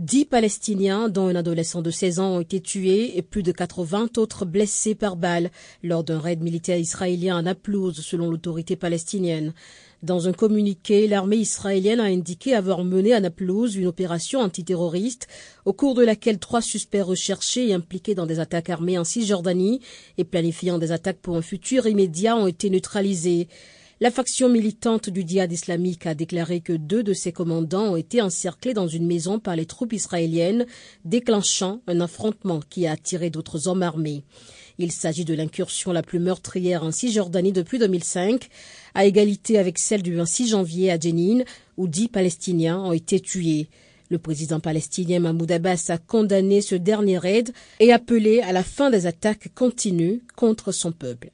Dix Palestiniens, dont un adolescent de 16 ans, ont été tués et plus de 80 autres blessés par balle lors d'un raid militaire israélien à Naplouse, selon l'autorité palestinienne. Dans un communiqué, l'armée israélienne a indiqué avoir mené à Naplouse une opération antiterroriste au cours de laquelle trois suspects recherchés et impliqués dans des attaques armées en Cisjordanie et planifiant des attaques pour un futur immédiat ont été neutralisés. La faction militante du djihad islamique a déclaré que deux de ses commandants ont été encerclés dans une maison par les troupes israéliennes, déclenchant un affrontement qui a attiré d'autres hommes armés. Il s'agit de l'incursion la plus meurtrière en Cisjordanie depuis 2005, à égalité avec celle du 26 janvier à Jenin, où dix Palestiniens ont été tués. Le président palestinien Mahmoud Abbas a condamné ce dernier raid et appelé à la fin des attaques continues contre son peuple.